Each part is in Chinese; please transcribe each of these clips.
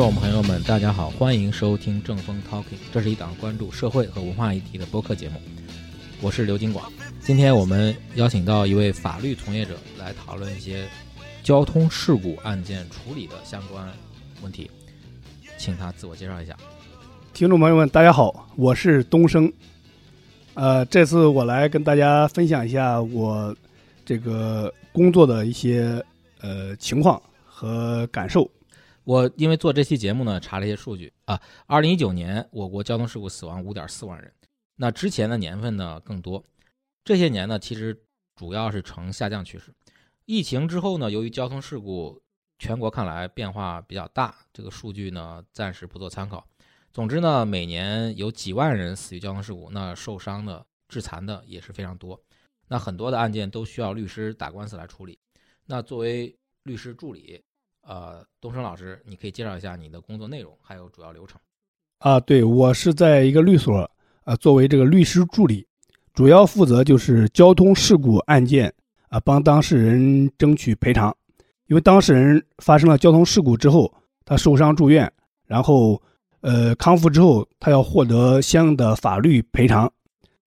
众朋友们，大家好，欢迎收听正风 Talking，这是一档关注社会和文化议题的播客节目，我是刘金广。今天我们邀请到一位法律从业者来讨论一些交通事故案件处理的相关问题，请他自我介绍一下。听众朋友们，大家好，我是东升。呃，这次我来跟大家分享一下我这个工作的一些呃情况和感受。我因为做这期节目呢，查了一些数据啊，二零一九年我国交通事故死亡五点四万人，那之前的年份呢更多，这些年呢其实主要是呈下降趋势。疫情之后呢，由于交通事故全国看来变化比较大，这个数据呢暂时不做参考。总之呢，每年有几万人死于交通事故，那受伤的、致残的也是非常多。那很多的案件都需要律师打官司来处理。那作为律师助理，呃，东升老师，你可以介绍一下你的工作内容还有主要流程。啊，对我是在一个律所，呃，作为这个律师助理，主要负责就是交通事故案件啊，帮当事人争取赔偿。因为当事人发生了交通事故之后，他受伤住院，然后。呃，康复之后，他要获得相应的法律赔偿。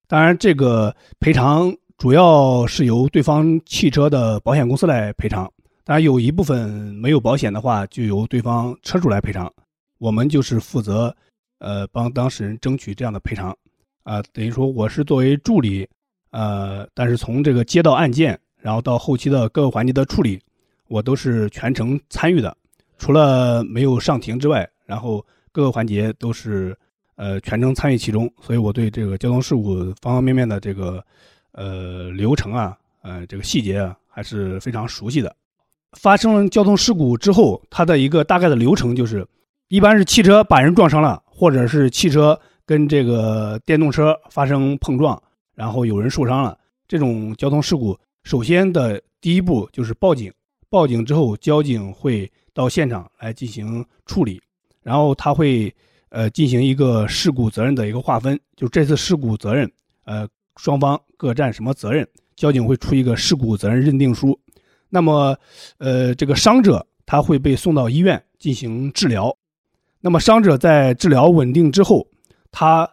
当然，这个赔偿主要是由对方汽车的保险公司来赔偿。当然，有一部分没有保险的话，就由对方车主来赔偿。我们就是负责，呃，帮当事人争取这样的赔偿。啊，等于说我是作为助理，呃，但是从这个接到案件，然后到后期的各个环节的处理，我都是全程参与的，除了没有上庭之外，然后。各个环节都是，呃，全程参与其中，所以我对这个交通事故方方面面的这个，呃，流程啊，呃，这个细节啊，还是非常熟悉的。发生交通事故之后，它的一个大概的流程就是，一般是汽车把人撞伤了，或者是汽车跟这个电动车发生碰撞，然后有人受伤了。这种交通事故，首先的第一步就是报警，报警之后，交警会到现场来进行处理。然后他会，呃，进行一个事故责任的一个划分，就这次事故责任，呃，双方各占什么责任，交警会出一个事故责任认定书。那么，呃，这个伤者他会被送到医院进行治疗。那么伤者在治疗稳定之后，他，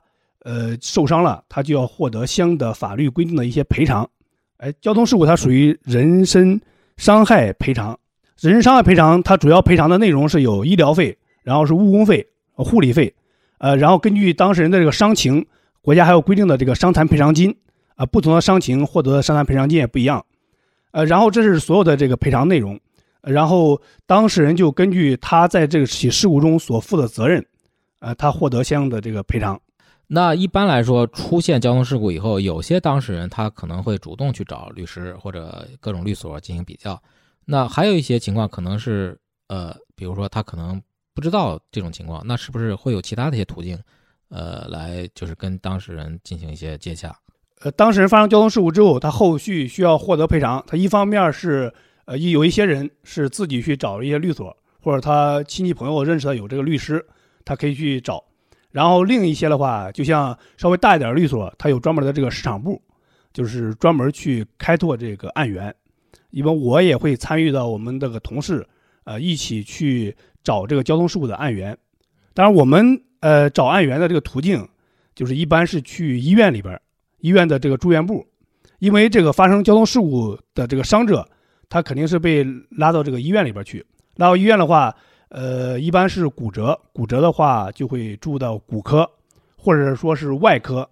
呃，受伤了，他就要获得相应的法律规定的一些赔偿。哎，交通事故它属于人身伤害赔偿，人身伤害赔偿它主要赔偿的内容是有医疗费。然后是误工费、护理费，呃，然后根据当事人的这个伤情，国家还有规定的这个伤残赔偿金，啊，不同的伤情获得的伤残赔偿金也不一样，呃，然后这是所有的这个赔偿内容，然后当事人就根据他在这个起事故中所负的责任，呃，他获得相应的这个赔偿。那一般来说，出现交通事故以后，有些当事人他可能会主动去找律师或者各种律所进行比较，那还有一些情况可能是，呃，比如说他可能。不知道这种情况，那是不是会有其他的一些途径，呃，来就是跟当事人进行一些接洽？呃，当事人发生交通事故之后，他后续需要获得赔偿，他一方面是，呃，有一些人是自己去找一些律所，或者他亲戚朋友认识的有这个律师，他可以去找。然后另一些的话，就像稍微大一点的律所，他有专门的这个市场部，就是专门去开拓这个案源。因为我也会参与到我们这个同事，呃，一起去。找这个交通事故的案源，当然我们呃找案源的这个途径，就是一般是去医院里边，医院的这个住院部，因为这个发生交通事故的这个伤者，他肯定是被拉到这个医院里边去。拉到医院的话，呃，一般是骨折，骨折的话就会住到骨科，或者说是外科，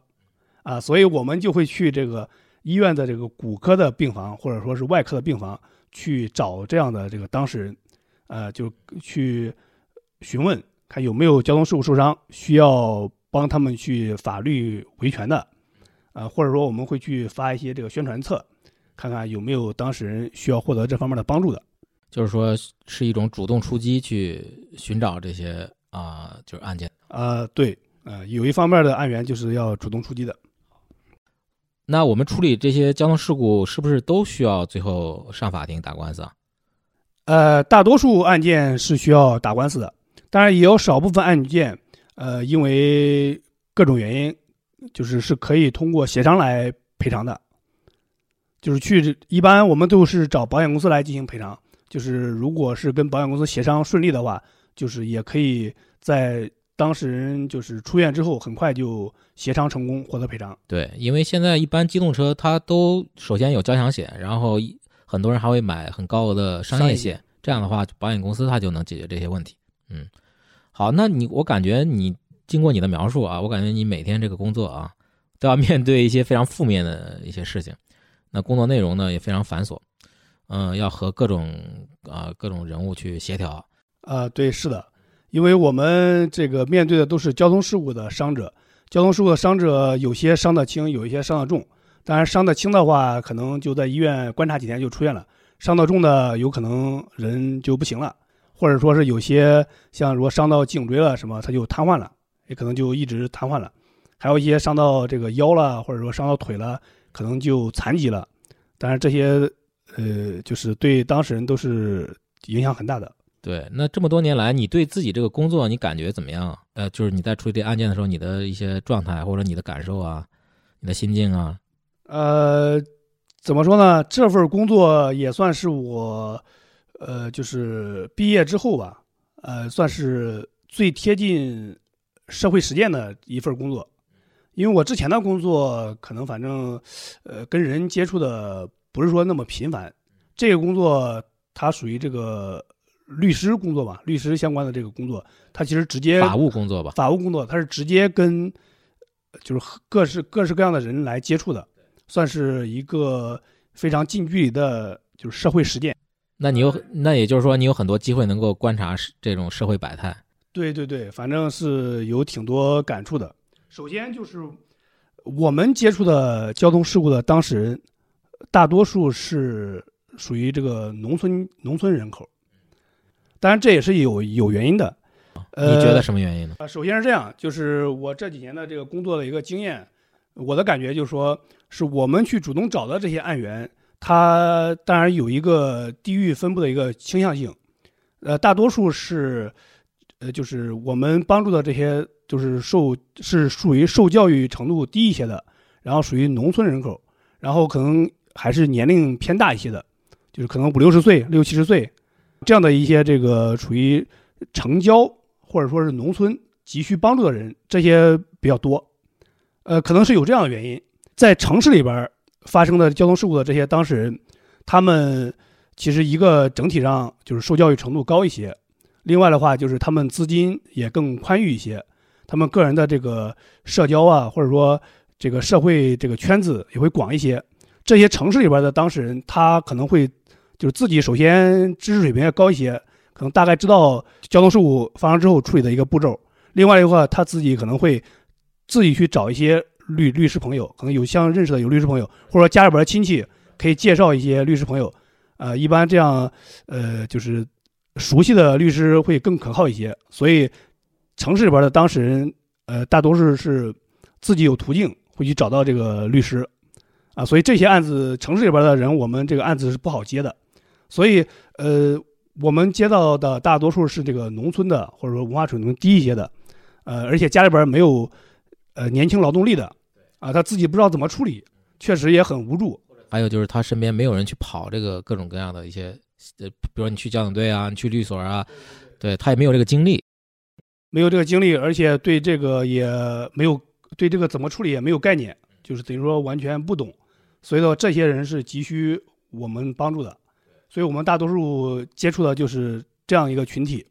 啊，所以我们就会去这个医院的这个骨科的病房，或者说是外科的病房去找这样的这个当事人。呃，就去询问看有没有交通事故受伤，需要帮他们去法律维权的，呃，或者说我们会去发一些这个宣传册，看看有没有当事人需要获得这方面的帮助的。就是说是一种主动出击去寻找这些啊，就是案件。啊，对，呃，有一方面的案源就是要主动出击的。那我们处理这些交通事故，是不是都需要最后上法庭打官司啊？呃，大多数案件是需要打官司的，当然也有少部分案件，呃，因为各种原因，就是是可以通过协商来赔偿的。就是去一般我们都是找保险公司来进行赔偿，就是如果是跟保险公司协商顺利的话，就是也可以在当事人就是出院之后，很快就协商成功，获得赔偿。对，因为现在一般机动车它都首先有交强险，然后很多人还会买很高额的商业险，这样的话保险公司它就能解决这些问题。嗯，好，那你我感觉你经过你的描述啊，我感觉你每天这个工作啊，都要面对一些非常负面的一些事情，那工作内容呢也非常繁琐，嗯，要和各种啊各种人物去协调。啊，对，是的，因为我们这个面对的都是交通事故的伤者，交通事故的伤者有些伤得轻，有一些伤得重。当然，伤得轻的话，可能就在医院观察几天就出院了；伤得重的，有可能人就不行了，或者说是有些像如果伤到颈椎了什么，他就瘫痪了，也可能就一直瘫痪了。还有一些伤到这个腰了，或者说伤到腿了，可能就残疾了。当然，这些呃，就是对当事人都是影响很大的。对，那这么多年来，你对自己这个工作你感觉怎么样？呃，就是你在处理这案件的时候，你的一些状态或者你的感受啊，你的心境啊。呃，怎么说呢？这份工作也算是我，呃，就是毕业之后吧，呃，算是最贴近社会实践的一份工作。因为我之前的工作可能反正，呃，跟人接触的不是说那么频繁。这个工作它属于这个。律师工作吧，律师相关的这个工作，它其实直接法务工作吧，法务工作，它是直接跟就是各式各式各样的人来接触的，算是一个非常近距离的，就是社会实践。那你有，那也就是说，你有很多机会能够观察这种社会百态。对对对，反正是有挺多感触的。首先就是我们接触的交通事故的当事人，大多数是属于这个农村农村人口。当然，这也是有有原因的。你觉得什么原因呢？呃，首先是这样，就是我这几年的这个工作的一个经验，我的感觉就是说，是我们去主动找的这些案源，它当然有一个地域分布的一个倾向性。呃，大多数是，呃，就是我们帮助的这些，就是受是属于受教育程度低一些的，然后属于农村人口，然后可能还是年龄偏大一些的，就是可能五六十岁、六七十岁。这样的一些这个处于城郊或者说是农村急需帮助的人，这些比较多，呃，可能是有这样的原因，在城市里边发生的交通事故的这些当事人，他们其实一个整体上就是受教育程度高一些，另外的话就是他们资金也更宽裕一些，他们个人的这个社交啊，或者说这个社会这个圈子也会广一些，这些城市里边的当事人，他可能会。就是自己首先知识水平要高一些，可能大概知道交通事故发生之后处理的一个步骤。另外的话，他自己可能会自己去找一些律律师朋友，可能有相认识的有律师朋友，或者说家里边亲戚可以介绍一些律师朋友。呃，一般这样，呃，就是熟悉的律师会更可靠一些。所以，城市里边的当事人，呃，大多数是自己有途径会去找到这个律师，啊，所以这些案子城市里边的人，我们这个案子是不好接的。所以，呃，我们接到的大多数是这个农村的，或者说文化水平低一些的，呃，而且家里边没有，呃，年轻劳动力的，啊，他自己不知道怎么处理，确实也很无助。还有就是他身边没有人去跑这个各种各样的一些，呃，比如你去交警队啊，你去律所啊，对他也没有这个经历，没有这个经历，而且对这个也没有对这个怎么处理也没有概念，就是等于说完全不懂。所以说，这些人是急需我们帮助的。所以我们大多数接触的就是这样一个群体，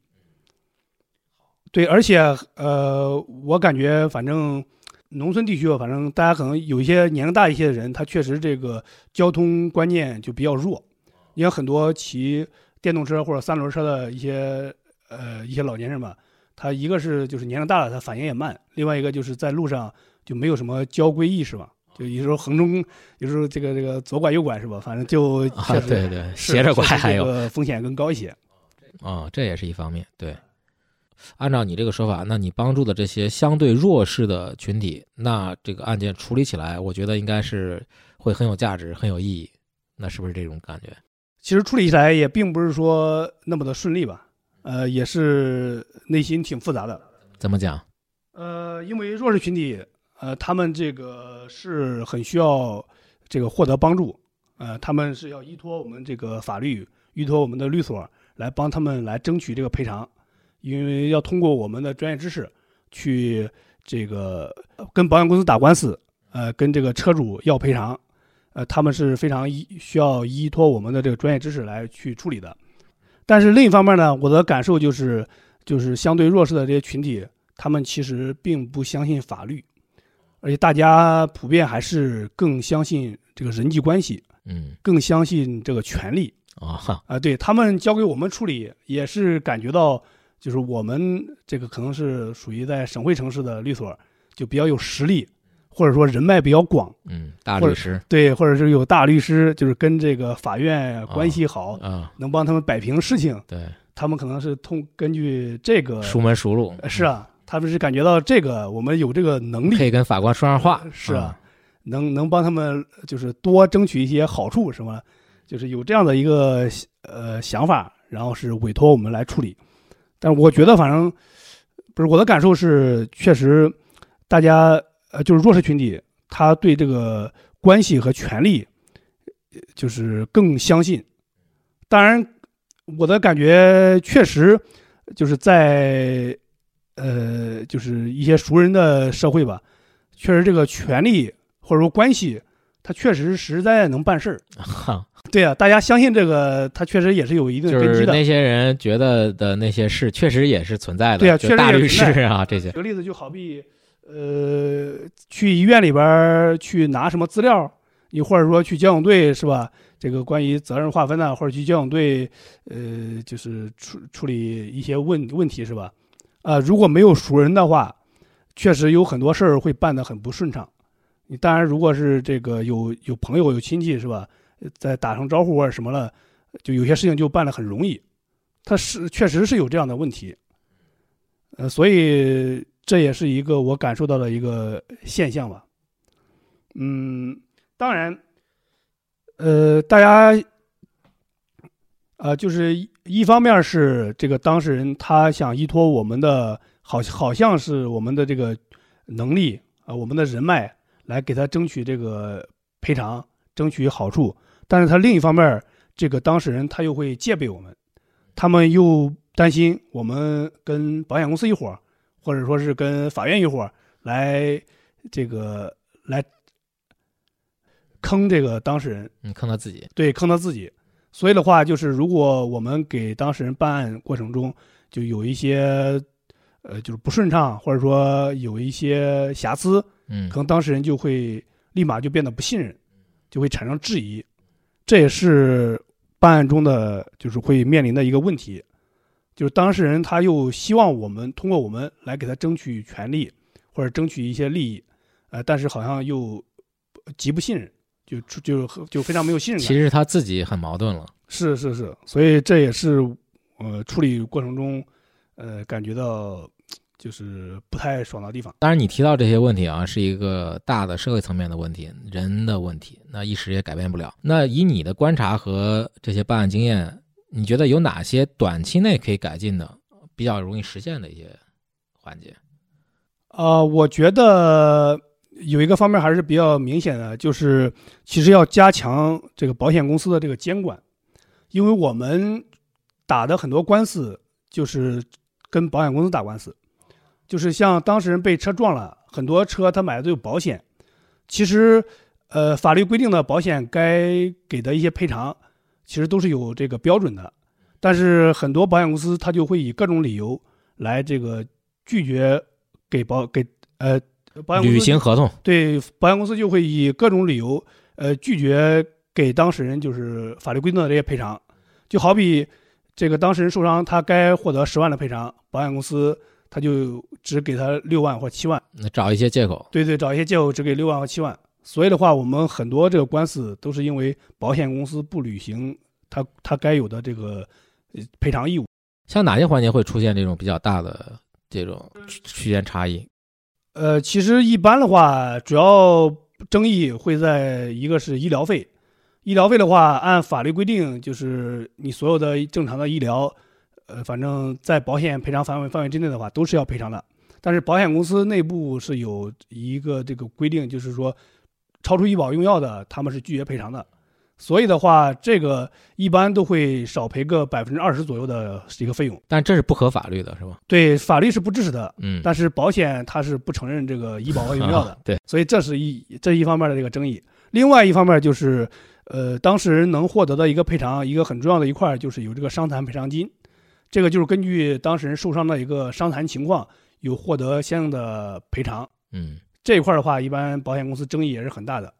对，而且呃，我感觉反正农村地区吧，反正大家可能有一些年龄大一些的人，他确实这个交通观念就比较弱。你像很多骑电动车或者三轮车的一些呃一些老年人吧，他一个是就是年龄大了，他反应也慢；另外一个就是在路上就没有什么交规意识嘛。就有时候横冲，有时候这个这个左拐右拐是吧？反正就对对，斜着拐还有风险更高一些。啊，这也是一方面。对，按照你这个说法，那你帮助的这些相对弱势的群体，那这个案件处理起来，我觉得应该是会很有价值、很有意义。那是不是这种感觉？其实处理起来也并不是说那么的顺利吧？呃，也是内心挺复杂的。怎么讲？呃，因为弱势群体。呃，他们这个是很需要这个获得帮助，呃，他们是要依托我们这个法律，依托我们的律所来帮他们来争取这个赔偿。因为要通过我们的专业知识去这个跟保险公司打官司，呃，跟这个车主要赔偿，呃，他们是非常依需要依托我们的这个专业知识来去处理的。但是另一方面呢，我的感受就是，就是相对弱势的这些群体，他们其实并不相信法律，而且大家普遍还是更相信这个人际关系，嗯，更相信这个权利。啊啊，对他们交给我们处理，也是感觉到，就是我们这个可能是属于在省会城市的律所，就比较有实力，或者说人脉比较广，嗯，大律师，对，或者是有大律师，就是跟这个法院关系好，啊，能帮他们摆平事情，对，他们可能是通根据这个熟门熟路，是啊，他们是感觉到这个我们有这个能力，可以跟法官说上话，是啊，能能帮他们就是多争取一些好处，什么。就是有这样的一个呃想法，然后是委托我们来处理，但是我觉得反正不是我的感受是，确实大家呃就是弱势群体，他对这个关系和权利就是更相信。当然，我的感觉确实就是在呃就是一些熟人的社会吧，确实这个权利或者说关系，它确实实在能办事儿。对啊，大家相信这个，他确实也是有一定根基的。那些人觉得的那些事，确实也是存在的。对啊，确实大律师啊这些。举个例子，就好比，呃，去医院里边去拿什么资料，你或者说去交警队是吧？这个关于责任划分呐，或者去交警队，呃，就是处处理一些问问题是吧？啊，如果没有熟人的话，确实有很多事儿会办得很不顺畅。你当然，如果是这个有有朋友有亲戚是吧？再打声招呼或者什么了，就有些事情就办得很容易。他是确实是有这样的问题，呃，所以这也是一个我感受到的一个现象吧。嗯，当然，呃，大家，呃，就是一方面是这个当事人他想依托我们的，好好像是我们的这个能力啊，我们的人脉来给他争取这个赔偿，争取好处。但是他另一方面，这个当事人他又会戒备我们，他们又担心我们跟保险公司一伙儿，或者说是跟法院一伙儿来这个来坑这个当事人，嗯，坑他自己，对，坑他自己。所以的话，就是如果我们给当事人办案过程中就有一些呃就是不顺畅，或者说有一些瑕疵，嗯，可能当事人就会立马就变得不信任，就会产生质疑。这也是办案中的就是会面临的一个问题，就是当事人他又希望我们通过我们来给他争取权利或者争取一些利益，呃，但是好像又极不信任，就就就非常没有信任感。其实他自己很矛盾了。是是是，所以这也是呃处理过程中呃感觉到。就是不太爽的地方。当然，你提到这些问题啊，是一个大的社会层面的问题，人的问题，那一时也改变不了。那以你的观察和这些办案经验，你觉得有哪些短期内可以改进的、比较容易实现的一些环节？呃，我觉得有一个方面还是比较明显的，就是其实要加强这个保险公司的这个监管，因为我们打的很多官司就是跟保险公司打官司。就是像当事人被车撞了，很多车他买的都有保险，其实，呃，法律规定的保险该给的一些赔偿，其实都是有这个标准的，但是很多保险公司他就会以各种理由来这个拒绝给保给呃保险公司履行合同，对保险公司就会以各种理由呃拒绝给当事人就是法律规定的这些赔偿，就好比这个当事人受伤，他该获得十万的赔偿，保险公司。他就只给他六万或七万，那找一些借口。对对，找一些借口只给六万或七万。所以的话，我们很多这个官司都是因为保险公司不履行他他该有的这个赔偿义务。像哪些环节会出现这种比较大的这种区间差异？呃，其实一般的话，主要争议会在一个是医疗费。医疗费的话，按法律规定，就是你所有的正常的医疗。呃，反正在保险赔偿范围范围之内的话，都是要赔偿的。但是保险公司内部是有一个这个规定，就是说，超出医保用药的，他们是拒绝赔偿的。所以的话，这个一般都会少赔个百分之二十左右的一个费用。但这是不合法律的，是吧？对，法律是不支持的，嗯，但是保险它是不承认这个医保外用药的，对，所以这是一这一方面的这个争议。另外一方面就是，呃，当事人能获得的一个赔偿，一个很重要的一块就是有这个伤残赔偿金，这个就是根据当事人受伤的一个伤残情况，有获得相应的赔偿。嗯这一块的话，一般保险公司争议也是很大的。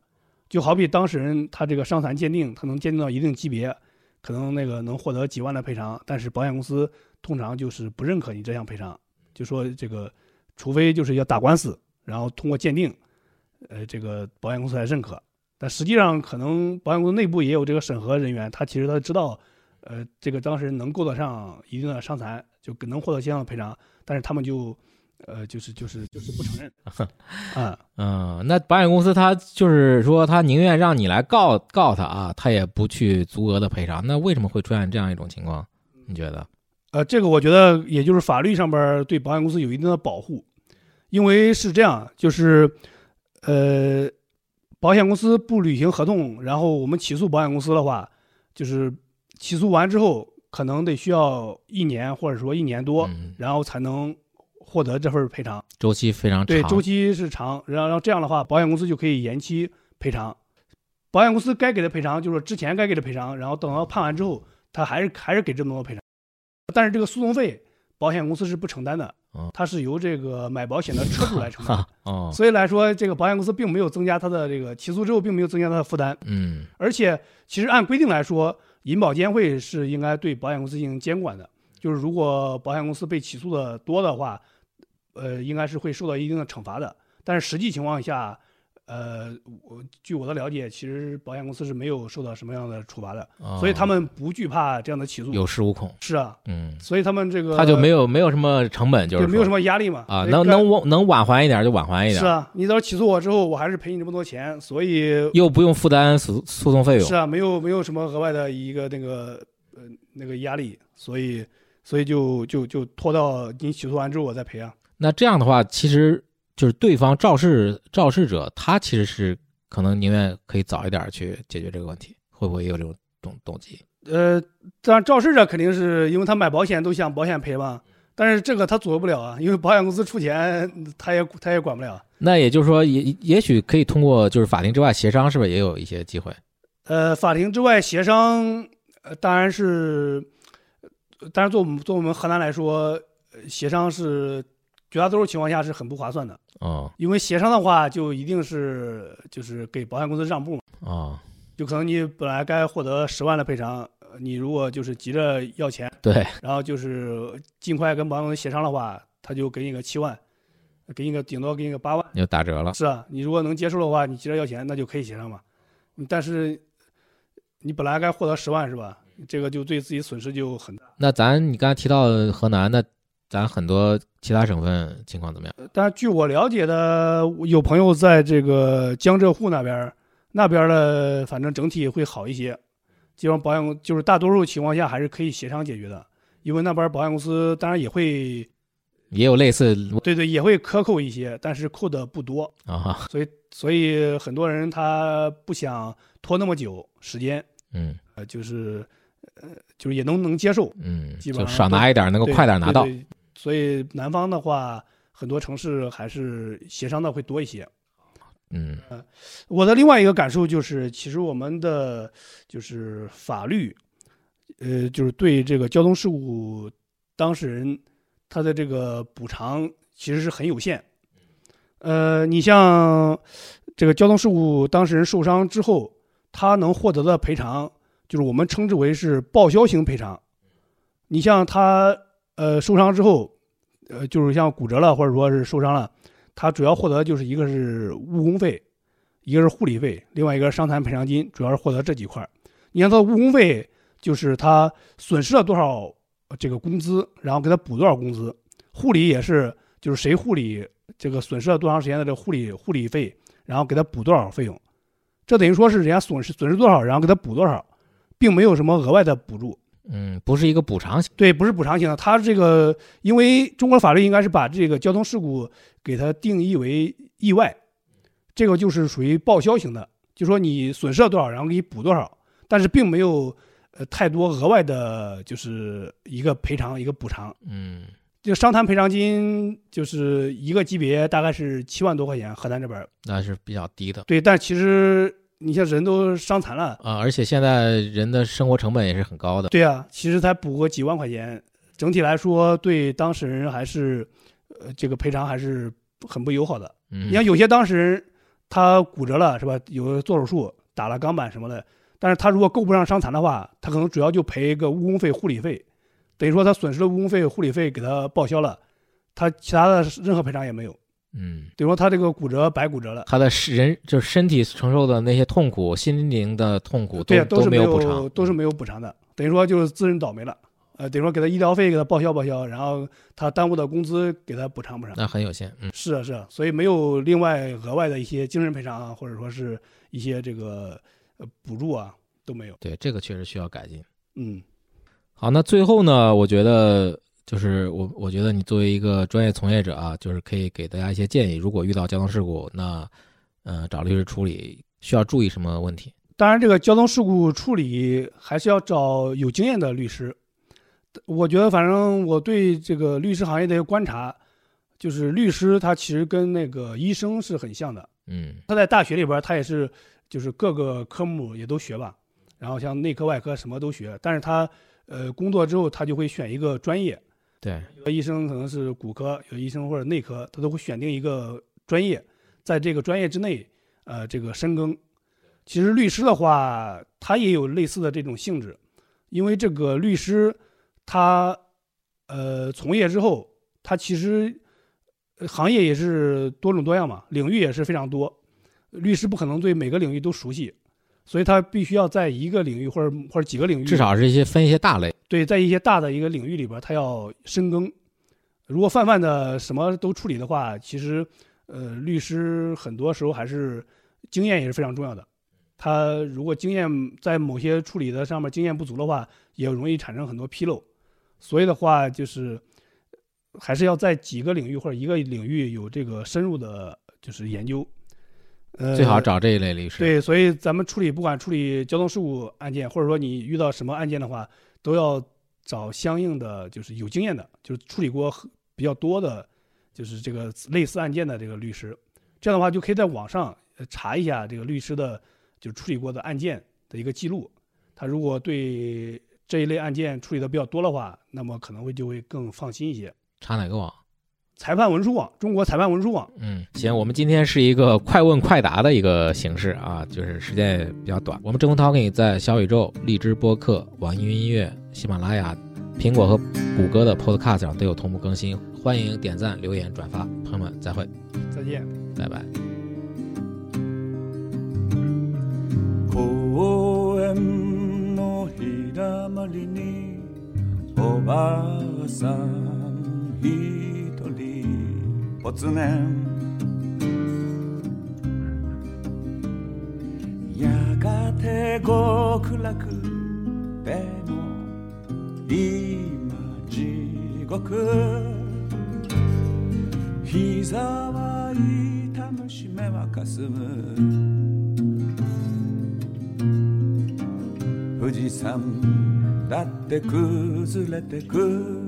就好比当事人他这个伤残鉴定，他能鉴定到一定级别，可能那个能获得几万的赔偿，但是保险公司通常就是不认可你这项赔偿，就说这个，除非就是要打官司，然后通过鉴定，呃，这个保险公司才认可。但实际上，可能保险公司内部也有这个审核人员，他其实他知道，呃，这个当事人能够得上一定的伤残，就能获得相应的赔偿，但是他们就，呃，就是就是就是不承认，啊。嗯，那保险公司他就是说他宁愿让你来告告他啊，他也不去足额的赔偿，那为什么会出现这样一种情况？你觉得？呃，这个我觉得也就是法律上边对保险公司有一定的保护，因为是这样，就是，呃，保险公司不履行合同，然后我们起诉保险公司的话，就是起诉完之后，可能得需要一年或者说一年多，嗯，然后才能获得这份赔偿。周期非常长，对，周期是长，然后然后这样的话，保险公司就可以延期赔偿。保险公司该给的赔偿就是之前该给的赔偿，然后等到判完之后，他还是还是给这么多赔偿。但是这个诉讼费，保险公司是不承担的哦，它是由这个买保险的车主来承担。哦，所以来说，这个保险公司并没有增加它的这个起诉之后，并没有增加它的负担。嗯而且，其实按规定来说，银保监会是应该对保险公司进行监管的。就是如果保险公司被起诉的多的话，呃，应该是会受到一定的惩罚的。但是实际情况下，呃，我据我的了解，其实保险公司是没有受到什么样的处罚的，哦所以他们不惧怕这样的起诉。有恃无恐，是啊，嗯，所以他们这个他就没有没有什么成本，就是没有什么压力嘛。啊，能能挽能晚还一点就晚还一点，是啊，你到时候起诉我之后，我还是赔你这么多钱，所以又不用负担诉诉讼费用是，啊，没有没有什么额外的一个那个呃那个压力，所以所以就就就拖到你起诉完之后我再赔啊。那这样的话，其实就是对方肇事肇事者，他其实是可能宁愿可以早一点去解决这个问题，会不会也有这种动动机？呃，当然肇事者肯定是因为他买保险都想保险赔嘛，但是这个他左右不了啊，因为保险公司出钱，他也他也管不了。那也就是说，也也许可以通过就是法庭之外协商，是不是也有一些机会？呃，法庭之外协商，呃，当然是，呃当然做我们做我们河南来说，呃协商是绝大多数情况下是很不划算的。哦因为协商的话，就一定是就是给保险公司让步嘛，哦，就可能你本来该获得十万的赔偿，呃你如果就是急着要钱，对，然后就是尽快跟保险公司协商的话，他就给你个七万，给你个顶多给你个八万。就打折了。是啊，你如果能接受的话，你急着要钱，那就可以协商嘛。嗯但是你本来该获得十万是吧？这个就对自己损失就很大。那咱你刚才提到河南，那咱很多其他省份情况怎么样？但是据我了解的，有朋友在这个江浙沪那边儿，那边儿的反正整体会好一些。基本上保险公就是大多数情况下还是可以协商解决的，因为那边保险公司当然也会也有类似对对也会克扣一些，但是扣的不多，啊，所以所以很多人他不想拖那么久时间，嗯呃，就是呃就是也能能接受，嗯，基本上就少拿一点，能够快点拿到。对对所以南方的话，很多城市还是协商的会多一些。嗯我的另外一个感受就是，其实我们的就是法律，呃，就是对这个交通事故当事人他的这个补偿其实是很有限。呃，你像这个交通事故当事人受伤之后，他能获得的赔偿，就是我们称之为是报销型赔偿。你像他呃受伤之后，呃，就是像骨折了或者说是受伤了，他主要获得就是一个是误工费，一个是护理费，另外一个伤残赔偿金，主要是获得这几块儿。你看他误工费，就是他损失了多少这个工资，然后给他补多少工资；护理也是，就是谁护理这个损失了多长时间的这护理护理费，然后给他补多少费用。这等于说是人家损失损失多少，然后给他补多少，并没有什么额外的补助。嗯，不是一个补偿型。对，不是补偿型的，它这个因为中国法律应该是把这个交通事故给它定义为意外，这个就是属于报销型的，就说你损失了多少，然后给你补多少。但是并没有呃太多额外的，就是一个赔偿一个补偿。嗯这个伤残赔偿金就是一个级别大概是七万多块钱，河南这边儿那是比较低的对，但其实你像人都伤残了，啊，而且现在人的生活成本也是很高的。对啊，其实才补个几万块钱，整体来说对当事人还是呃这个赔偿还是很不友好的。嗯，你像有些当事人他骨折了是吧？有做手术打了钢板什么的，但是他如果够不上伤残的话，他可能主要就赔一个误工费、护理费，等于说他损失的误工费、护理费给他报销了，他其他的任何赔偿也没有。嗯，等于说他这个骨折白骨折了，他的是人就是身体承受的那些痛苦、心灵的痛苦对呀、都是没没有补偿，都是没有补偿的，等于说就是自认倒霉了。呃，等于说给他医疗费给他报销报销，然后他耽误的工资给他补偿补偿。那很有限。嗯，是啊是啊，所以没有另外额外的一些精神赔偿啊，或者说是一些这个呃补助啊都没有。对，这个确实需要改进。嗯好，那最后呢，我觉得就是我，我觉得你作为一个专业从业者啊，就是可以给大家一些建议。如果遇到交通事故，那呃找律师处理需要注意什么问题？当然，这个交通事故处理还是要找有经验的律师。我觉得，反正我对这个律师行业的一个观察，就是律师他其实跟那个医生是很像的。嗯他在大学里边，他也是就是各个科目也都学吧，然后像内科、外科什么都学。但是他呃工作之后，他就会选一个专业。对，有的医生可能是骨科，有的医生或者内科，他都会选定一个专业，在这个专业之内，呃，这个深耕。其实律师的话，他也有类似的这种性质，因为这个律师他呃从业之后，他其实行业也是多种多样嘛，领域也是非常多，律师不可能对每个领域都熟悉，所以他必须要在一个领域或者或者几个领域，至少是一些分一些大类。对，在一些大的一个领域里边，他要深耕。如果泛泛的什么都处理的话，其实，呃，律师很多时候还是经验也是非常重要的。他如果经验在某些处理的上面经验不足的话，也容易产生很多纰漏。所以的话，就是还是要在几个领域或者一个领域有这个深入的，就是研究。呃，最好找这一类律师。对，所以咱们处理不管处理交通事故案件，或者说你遇到什么案件的话，都要找相应的就是有经验的，就是处理过比较多的，就是这个类似案件的这个律师。这样的话，就可以在网上呃查一下这个律师的，就处理过的案件的一个记录。他如果对这一类案件处理的比较多的话，那么可能会就会更放心一些。查哪个网？裁判文书网，中国裁判文书网。嗯，行，我们今天是一个快问快答的一个形式啊，就是时间也比较短。我们正风涛给你在小宇宙、荔枝播客、网易云音乐、喜马拉雅、苹果和谷歌的 Podcast 上都有同步更新，欢迎点赞、留言、转发。朋友们，再会，再见。拜拜。公園の日だまりにおばあさん 一人ぽつねやがて極楽でも今地獄。膝は痛むし目はかすむ。富士山だって崩れてく。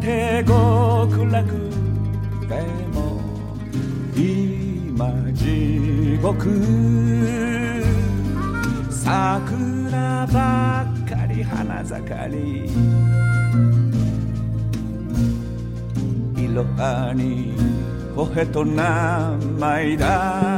て極楽でも今地獄。桜ばっかり花盛り。いろはにポヘと名前だ